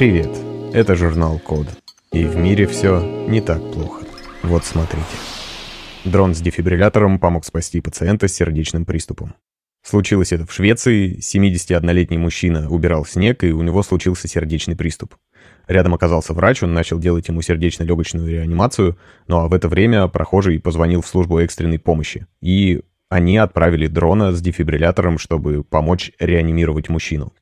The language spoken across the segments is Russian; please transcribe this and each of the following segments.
Привет, это журнал Код. И в мире все не так плохо. Вот смотрите. Дрон с дефибриллятором помог спасти пациента с сердечным приступом. Случилось это в Швеции. 71-летний мужчина убирал снег, и у него случился сердечный приступ. Рядом оказался врач, он начал делать ему сердечно-легочную реанимацию, ну а в это время прохожий позвонил в службу экстренной помощи. И они отправили дрона с дефибриллятором, чтобы помочь реанимировать мужчину.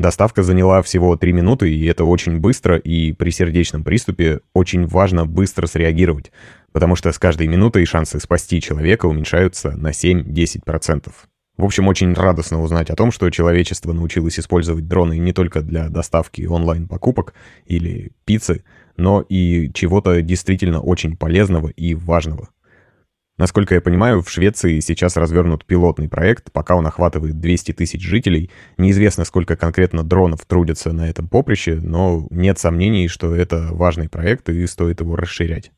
Доставка заняла всего 3 минуты, и это очень быстро, и при сердечном приступе очень важно быстро среагировать, потому что с каждой минутой шансы спасти человека уменьшаются на 7-10%. В общем, очень радостно узнать о том, что человечество научилось использовать дроны не только для доставки онлайн-покупок или пиццы, но и чего-то действительно очень полезного и важного. Насколько я понимаю, в Швеции сейчас развернут пилотный проект, пока он охватывает 200 тысяч жителей. Неизвестно, сколько конкретно дронов трудятся на этом поприще, но нет сомнений, что это важный проект и стоит его расширять.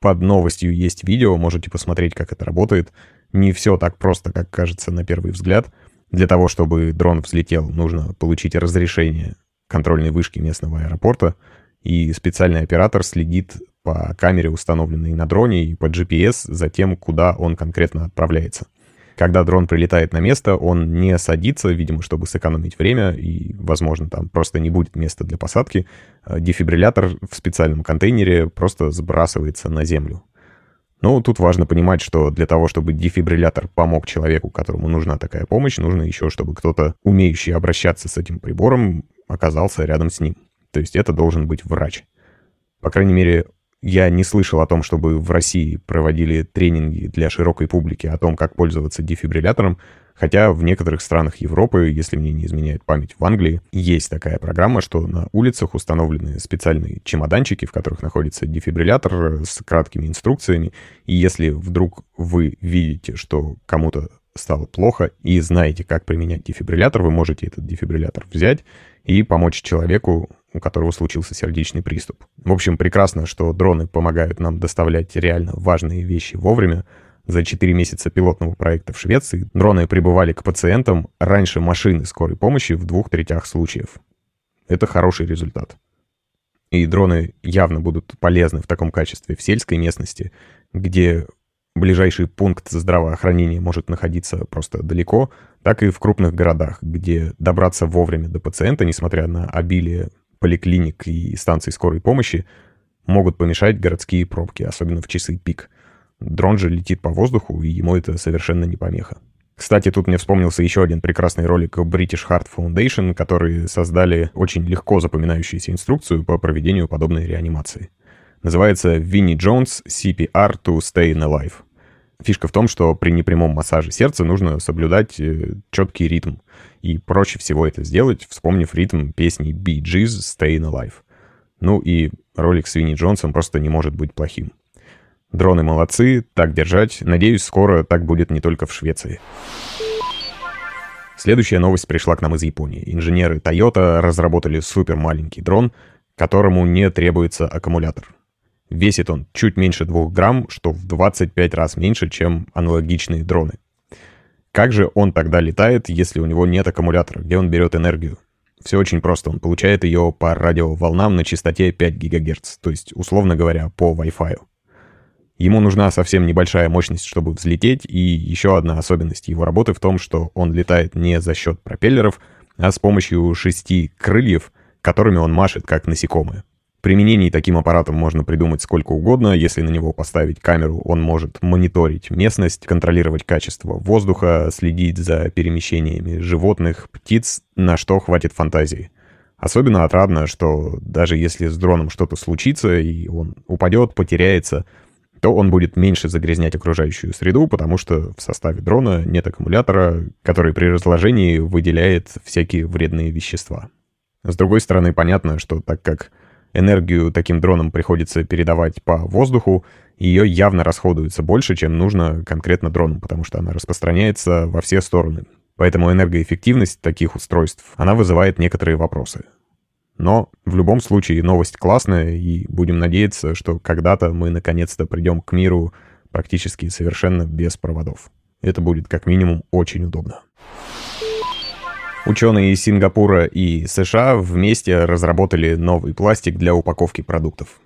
Под новостью есть видео, можете посмотреть, как это работает. Не все так просто, как кажется на первый взгляд. Для того, чтобы дрон взлетел, нужно получить разрешение контрольной вышки местного аэропорта, и специальный оператор следит по камере, установленной на дроне, и по GPS за тем, куда он конкретно отправляется. Когда дрон прилетает на место, он не садится, видимо, чтобы сэкономить время, и, возможно, там просто не будет места для посадки. Дефибриллятор в специальном контейнере просто сбрасывается на землю. Но тут важно понимать, что для того, чтобы дефибриллятор помог человеку, которому нужна такая помощь, нужно еще, чтобы кто-то, умеющий обращаться с этим прибором, оказался рядом с ним. То есть это должен быть врач. По крайней мере, я не слышал о том, чтобы в России проводили тренинги для широкой публики о том, как пользоваться дефибриллятором, хотя в некоторых странах Европы, если мне не изменяет память, в Англии, есть такая программа, что на улицах установлены специальные чемоданчики, в которых находится дефибриллятор с краткими инструкциями, и если вдруг вы видите, что кому-то стало плохо и знаете, как применять дефибриллятор, вы можете этот дефибриллятор взять и помочь человеку у которого случился сердечный приступ. В общем, прекрасно, что дроны помогают нам доставлять реально важные вещи вовремя. За 4 месяца пилотного проекта в Швеции дроны прибывали к пациентам раньше машины скорой помощи в двух третях случаев. Это хороший результат. И дроны явно будут полезны в таком качестве в сельской местности, где ближайший пункт здравоохранения может находиться просто далеко, так и в крупных городах, где добраться вовремя до пациента, несмотря на обилие поликлиник и станций скорой помощи могут помешать городские пробки, особенно в часы пик. Дрон же летит по воздуху, и ему это совершенно не помеха. Кстати, тут мне вспомнился еще один прекрасный ролик British Heart Foundation, которые создали очень легко запоминающуюся инструкцию по проведению подобной реанимации. Называется «Винни Джонс CPR to Stay Alive». Фишка в том, что при непрямом массаже сердца нужно соблюдать э, четкий ритм. И проще всего это сделать, вспомнив ритм песни Bee Gees «Staying Alive». Ну и ролик с Винни Джонсом просто не может быть плохим. Дроны молодцы, так держать. Надеюсь, скоро так будет не только в Швеции. Следующая новость пришла к нам из Японии. Инженеры Toyota разработали супер маленький дрон, которому не требуется аккумулятор. Весит он чуть меньше 2 грамм, что в 25 раз меньше, чем аналогичные дроны. Как же он тогда летает, если у него нет аккумулятора? Где он берет энергию? Все очень просто. Он получает ее по радиоволнам на частоте 5 ГГц, то есть, условно говоря, по Wi-Fi. Ему нужна совсем небольшая мощность, чтобы взлететь, и еще одна особенность его работы в том, что он летает не за счет пропеллеров, а с помощью шести крыльев, которыми он машет, как насекомое. Применений таким аппаратом можно придумать сколько угодно. Если на него поставить камеру, он может мониторить местность, контролировать качество воздуха, следить за перемещениями животных, птиц, на что хватит фантазии. Особенно отрадно, что даже если с дроном что-то случится, и он упадет, потеряется, то он будет меньше загрязнять окружающую среду, потому что в составе дрона нет аккумулятора, который при разложении выделяет всякие вредные вещества. С другой стороны, понятно, что так как энергию таким дронам приходится передавать по воздуху, ее явно расходуется больше, чем нужно конкретно дрону, потому что она распространяется во все стороны. Поэтому энергоэффективность таких устройств, она вызывает некоторые вопросы. Но в любом случае новость классная, и будем надеяться, что когда-то мы наконец-то придем к миру практически совершенно без проводов. Это будет как минимум очень удобно. Ученые из Сингапура и США вместе разработали новый пластик для упаковки продуктов.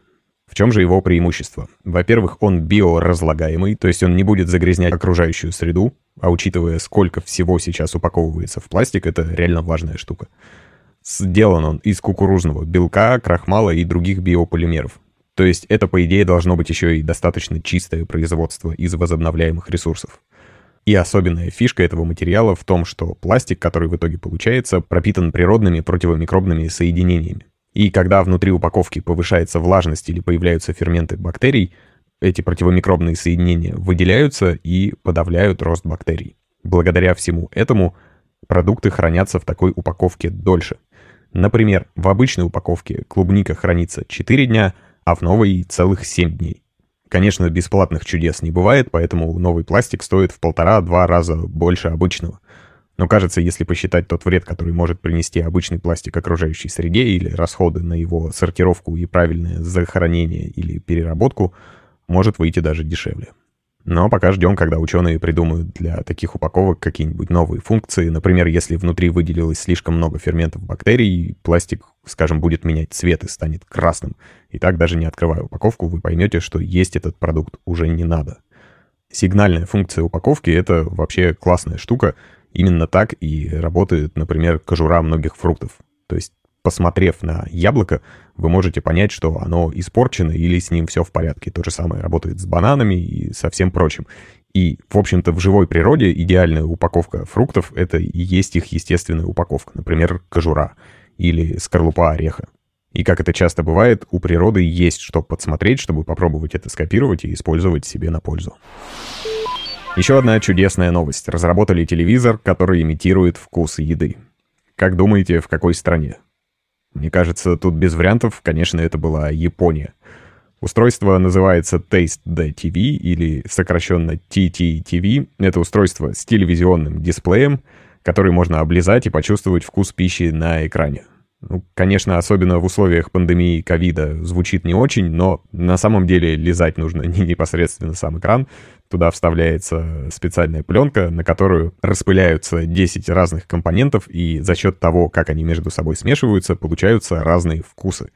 В чем же его преимущество? Во-первых, он биоразлагаемый, то есть он не будет загрязнять окружающую среду, а учитывая, сколько всего сейчас упаковывается в пластик, это реально важная штука. Сделан он из кукурузного белка, крахмала и других биополимеров. То есть это, по идее, должно быть еще и достаточно чистое производство из возобновляемых ресурсов. И особенная фишка этого материала в том, что пластик, который в итоге получается, пропитан природными противомикробными соединениями. И когда внутри упаковки повышается влажность или появляются ферменты бактерий, эти противомикробные соединения выделяются и подавляют рост бактерий. Благодаря всему этому продукты хранятся в такой упаковке дольше. Например, в обычной упаковке клубника хранится 4 дня, а в новой целых 7 дней. Конечно, бесплатных чудес не бывает, поэтому новый пластик стоит в полтора-два раза больше обычного. Но кажется, если посчитать тот вред, который может принести обычный пластик окружающей среде или расходы на его сортировку и правильное захоронение или переработку, может выйти даже дешевле. Но пока ждем, когда ученые придумают для таких упаковок какие-нибудь новые функции. Например, если внутри выделилось слишком много ферментов бактерий, пластик, скажем, будет менять цвет и станет красным. И так даже не открывая упаковку, вы поймете, что есть этот продукт уже не надо. Сигнальная функция упаковки — это вообще классная штука. Именно так и работает, например, кожура многих фруктов. То есть посмотрев на яблоко, вы можете понять, что оно испорчено или с ним все в порядке. То же самое работает с бананами и со всем прочим. И, в общем-то, в живой природе идеальная упаковка фруктов — это и есть их естественная упаковка. Например, кожура или скорлупа ореха. И как это часто бывает, у природы есть что подсмотреть, чтобы попробовать это скопировать и использовать себе на пользу. Еще одна чудесная новость. Разработали телевизор, который имитирует вкус еды. Как думаете, в какой стране? Мне кажется, тут без вариантов, конечно, это была Япония. Устройство называется Taste TV или сокращенно TTTV. Это устройство с телевизионным дисплеем, который можно облизать и почувствовать вкус пищи на экране. Ну, конечно, особенно в условиях пандемии ковида звучит не очень, но на самом деле лизать нужно не непосредственно сам экран. Туда вставляется специальная пленка, на которую распыляются 10 разных компонентов, и за счет того, как они между собой смешиваются, получаются разные вкусы.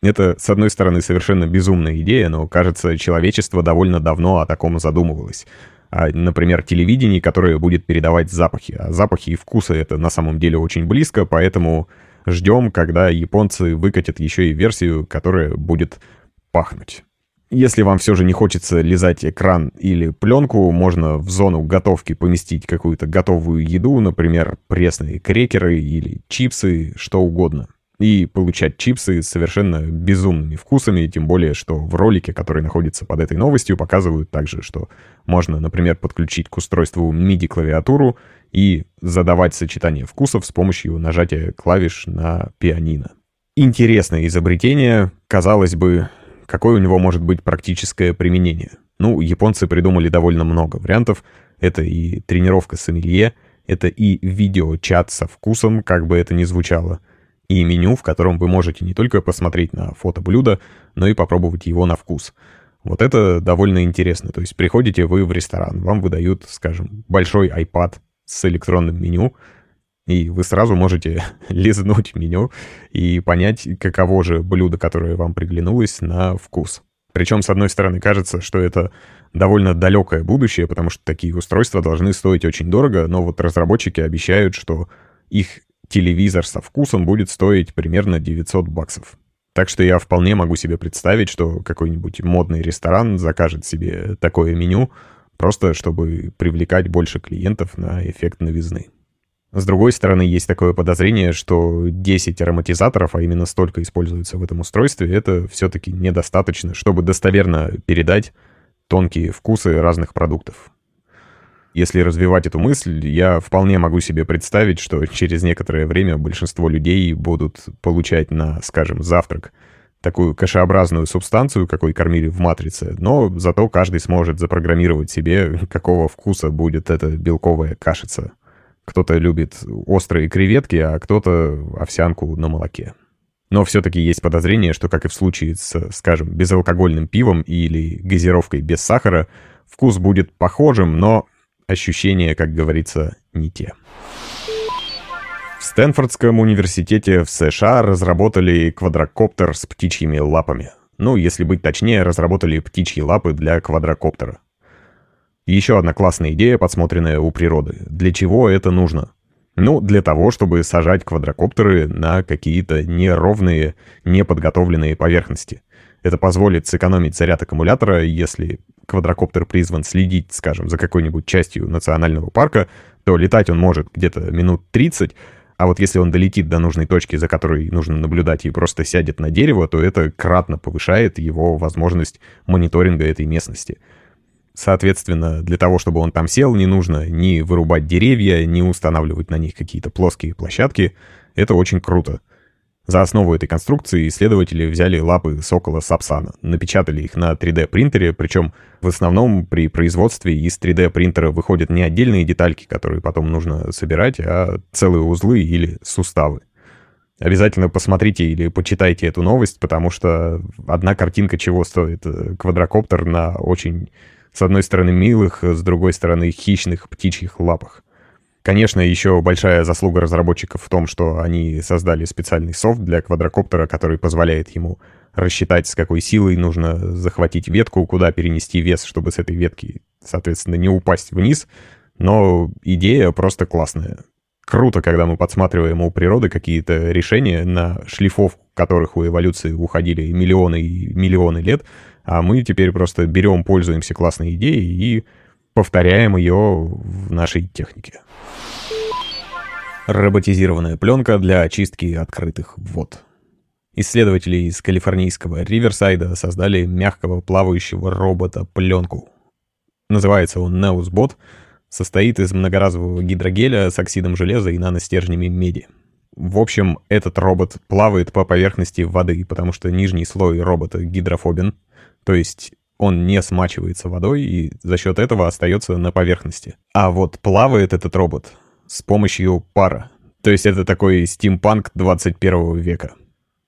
Это, с одной стороны, совершенно безумная идея, но, кажется, человечество довольно давно о таком задумывалось. А, например, телевидение, которое будет передавать запахи. А запахи и вкусы — это на самом деле очень близко, поэтому ждем, когда японцы выкатят еще и версию, которая будет пахнуть. Если вам все же не хочется лизать экран или пленку, можно в зону готовки поместить какую-то готовую еду, например, пресные крекеры или чипсы, что угодно. И получать чипсы с совершенно безумными вкусами, тем более, что в ролике, который находится под этой новостью, показывают также, что можно, например, подключить к устройству MIDI-клавиатуру и задавать сочетание вкусов с помощью нажатия клавиш на пианино. Интересное изобретение, казалось бы, какое у него может быть практическое применение? Ну, японцы придумали довольно много вариантов. Это и тренировка с это и видеочат со вкусом, как бы это ни звучало, и меню, в котором вы можете не только посмотреть на фото блюда, но и попробовать его на вкус. Вот это довольно интересно. То есть приходите вы в ресторан, вам выдают, скажем, большой iPad с электронным меню, и вы сразу можете лизнуть меню и понять, каково же блюдо, которое вам приглянулось, на вкус. Причем, с одной стороны, кажется, что это довольно далекое будущее, потому что такие устройства должны стоить очень дорого, но вот разработчики обещают, что их телевизор со вкусом будет стоить примерно 900 баксов. Так что я вполне могу себе представить, что какой-нибудь модный ресторан закажет себе такое меню, просто чтобы привлекать больше клиентов на эффект новизны. С другой стороны, есть такое подозрение, что 10 ароматизаторов, а именно столько используется в этом устройстве, это все-таки недостаточно, чтобы достоверно передать тонкие вкусы разных продуктов. Если развивать эту мысль, я вполне могу себе представить, что через некоторое время большинство людей будут получать на, скажем, завтрак такую кашеобразную субстанцию, какой кормили в «Матрице», но зато каждый сможет запрограммировать себе, какого вкуса будет эта белковая кашица. Кто-то любит острые креветки, а кто-то овсянку на молоке. Но все-таки есть подозрение, что, как и в случае с, скажем, безалкогольным пивом или газировкой без сахара, вкус будет похожим, но ощущения, как говорится, не те. В Стэнфордском университете в США разработали квадрокоптер с птичьими лапами. Ну, если быть точнее, разработали птичьи лапы для квадрокоптера. Еще одна классная идея, подсмотренная у природы. Для чего это нужно? Ну, для того, чтобы сажать квадрокоптеры на какие-то неровные, неподготовленные поверхности. Это позволит сэкономить заряд аккумулятора, если квадрокоптер призван следить, скажем, за какой-нибудь частью национального парка, то летать он может где-то минут 30, а вот если он долетит до нужной точки, за которой нужно наблюдать, и просто сядет на дерево, то это кратно повышает его возможность мониторинга этой местности. Соответственно, для того, чтобы он там сел, не нужно ни вырубать деревья, ни устанавливать на них какие-то плоские площадки. Это очень круто. За основу этой конструкции исследователи взяли лапы сокола Сапсана, напечатали их на 3D-принтере, причем в основном при производстве из 3D-принтера выходят не отдельные детальки, которые потом нужно собирать, а целые узлы или суставы. Обязательно посмотрите или почитайте эту новость, потому что одна картинка чего стоит. Квадрокоптер на очень с одной стороны милых, с другой стороны хищных птичьих лапах. Конечно, еще большая заслуга разработчиков в том, что они создали специальный софт для квадрокоптера, который позволяет ему рассчитать, с какой силой нужно захватить ветку, куда перенести вес, чтобы с этой ветки, соответственно, не упасть вниз. Но идея просто классная. Круто, когда мы подсматриваем у природы какие-то решения, на шлифовку которых у эволюции уходили миллионы и миллионы лет, а мы теперь просто берем, пользуемся классной идеей и повторяем ее в нашей технике. Роботизированная пленка для очистки открытых вод. Исследователи из калифорнийского Риверсайда создали мягкого плавающего робота-пленку. Называется он Neusbot, состоит из многоразового гидрогеля с оксидом железа и наностержнями меди. В общем, этот робот плавает по поверхности воды, потому что нижний слой робота гидрофобен, то есть он не смачивается водой и за счет этого остается на поверхности. А вот плавает этот робот с помощью пара. То есть это такой стимпанк 21 века.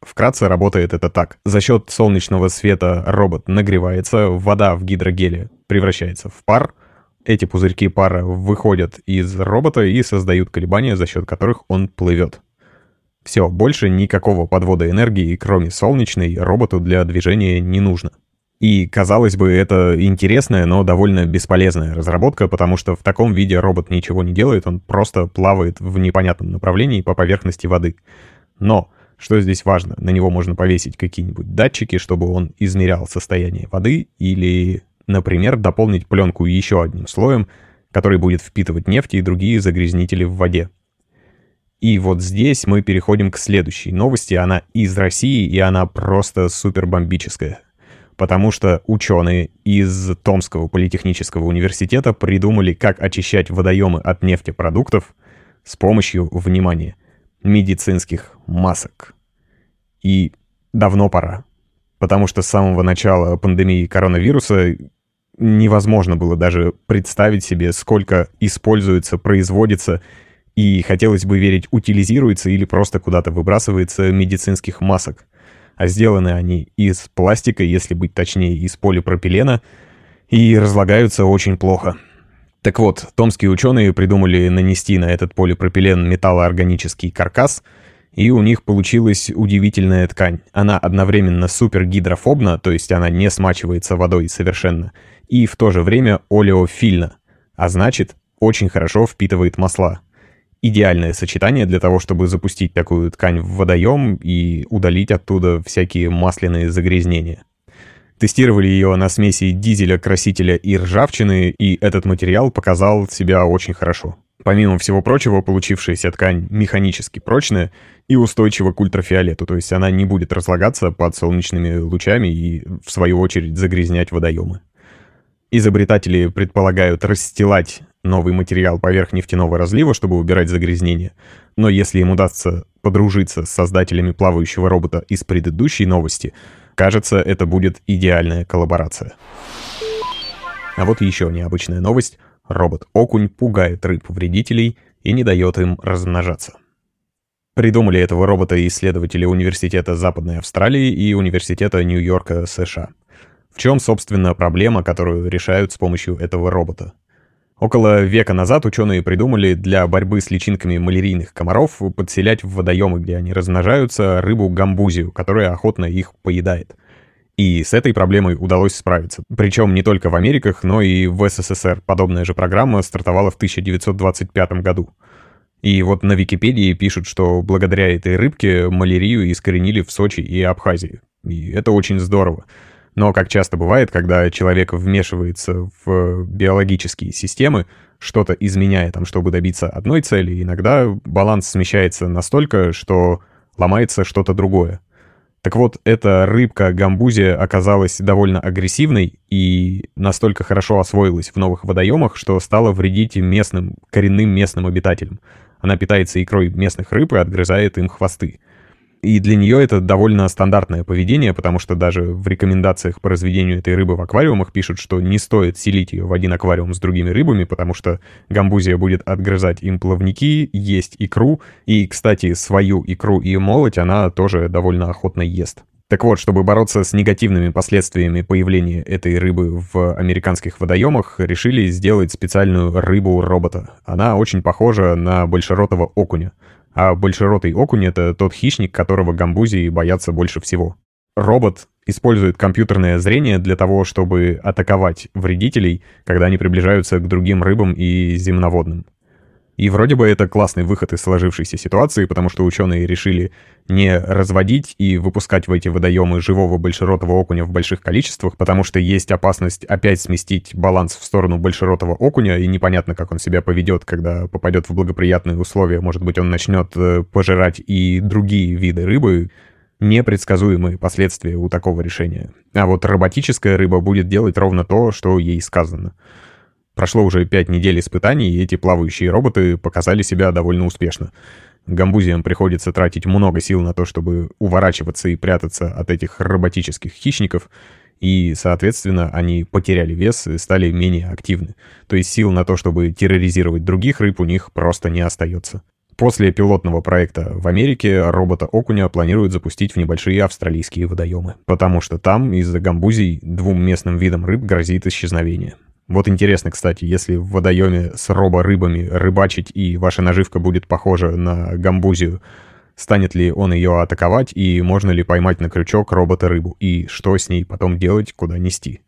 Вкратце работает это так. За счет солнечного света робот нагревается, вода в гидрогеле превращается в пар. Эти пузырьки пара выходят из робота и создают колебания, за счет которых он плывет. Все, больше никакого подвода энергии, кроме солнечной, роботу для движения не нужно. И, казалось бы, это интересная, но довольно бесполезная разработка, потому что в таком виде робот ничего не делает, он просто плавает в непонятном направлении по поверхности воды. Но, что здесь важно, на него можно повесить какие-нибудь датчики, чтобы он измерял состояние воды, или, например, дополнить пленку еще одним слоем, который будет впитывать нефть и другие загрязнители в воде. И вот здесь мы переходим к следующей новости. Она из России, и она просто супер бомбическая потому что ученые из Томского политехнического университета придумали, как очищать водоемы от нефтепродуктов с помощью, внимания, медицинских масок. И давно пора, потому что с самого начала пандемии коронавируса невозможно было даже представить себе, сколько используется, производится и, хотелось бы верить, утилизируется или просто куда-то выбрасывается медицинских масок а сделаны они из пластика, если быть точнее, из полипропилена, и разлагаются очень плохо. Так вот, томские ученые придумали нанести на этот полипропилен металлоорганический каркас, и у них получилась удивительная ткань. Она одновременно супергидрофобна, то есть она не смачивается водой совершенно, и в то же время олеофильна, а значит, очень хорошо впитывает масла идеальное сочетание для того, чтобы запустить такую ткань в водоем и удалить оттуда всякие масляные загрязнения. Тестировали ее на смеси дизеля, красителя и ржавчины, и этот материал показал себя очень хорошо. Помимо всего прочего, получившаяся ткань механически прочная и устойчива к ультрафиолету, то есть она не будет разлагаться под солнечными лучами и, в свою очередь, загрязнять водоемы. Изобретатели предполагают расстилать новый материал поверх нефтяного разлива, чтобы убирать загрязнения. Но если им удастся подружиться с создателями плавающего робота из предыдущей новости, кажется, это будет идеальная коллаборация. А вот еще необычная новость. Робот-окунь пугает рыб-вредителей и не дает им размножаться. Придумали этого робота исследователи Университета Западной Австралии и Университета Нью-Йорка, США. В чем, собственно, проблема, которую решают с помощью этого робота? Около века назад ученые придумали для борьбы с личинками малярийных комаров подселять в водоемы, где они размножаются, рыбу гамбузию, которая охотно их поедает. И с этой проблемой удалось справиться. Причем не только в Америках, но и в СССР. Подобная же программа стартовала в 1925 году. И вот на Википедии пишут, что благодаря этой рыбке малярию искоренили в Сочи и Абхазии. И это очень здорово. Но, как часто бывает, когда человек вмешивается в биологические системы, что-то изменяя там, чтобы добиться одной цели, иногда баланс смещается настолько, что ломается что-то другое. Так вот, эта рыбка гамбузия оказалась довольно агрессивной и настолько хорошо освоилась в новых водоемах, что стала вредить местным, коренным местным обитателям. Она питается икрой местных рыб и отгрызает им хвосты. И для нее это довольно стандартное поведение, потому что даже в рекомендациях по разведению этой рыбы в аквариумах пишут, что не стоит селить ее в один аквариум с другими рыбами, потому что гамбузия будет отгрызать им плавники, есть икру, и, кстати, свою икру и молоть она тоже довольно охотно ест. Так вот, чтобы бороться с негативными последствиями появления этой рыбы в американских водоемах, решили сделать специальную рыбу-робота. Она очень похожа на большеротого окуня. А большеротый окунь — это тот хищник, которого гамбузии боятся больше всего. Робот использует компьютерное зрение для того, чтобы атаковать вредителей, когда они приближаются к другим рыбам и земноводным. И вроде бы это классный выход из сложившейся ситуации, потому что ученые решили не разводить и выпускать в эти водоемы живого большеротого окуня в больших количествах, потому что есть опасность опять сместить баланс в сторону большеротого окуня, и непонятно, как он себя поведет, когда попадет в благоприятные условия. Может быть, он начнет э, пожирать и другие виды рыбы, непредсказуемые последствия у такого решения. А вот роботическая рыба будет делать ровно то, что ей сказано. Прошло уже пять недель испытаний, и эти плавающие роботы показали себя довольно успешно. Гамбузиям приходится тратить много сил на то, чтобы уворачиваться и прятаться от этих роботических хищников, и, соответственно, они потеряли вес и стали менее активны. То есть сил на то, чтобы терроризировать других рыб, у них просто не остается. После пилотного проекта в Америке робота-окуня планируют запустить в небольшие австралийские водоемы, потому что там из-за гамбузий двум местным видам рыб грозит исчезновение. Вот интересно, кстати, если в водоеме с робо-рыбами рыбачить и ваша наживка будет похожа на гамбузию, станет ли он ее атаковать и можно ли поймать на крючок робота-рыбу и что с ней потом делать, куда нести.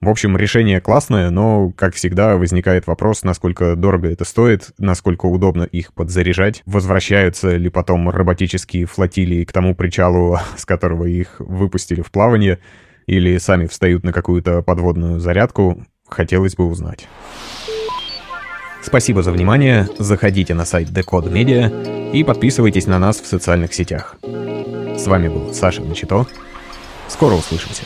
В общем, решение классное, но, как всегда, возникает вопрос, насколько дорого это стоит, насколько удобно их подзаряжать, возвращаются ли потом роботические флотилии к тому причалу, с которого их выпустили в плавание, или сами встают на какую-то подводную зарядку хотелось бы узнать. Спасибо за внимание, заходите на сайт Decode Media и подписывайтесь на нас в социальных сетях. С вами был Саша Начито. Скоро услышимся.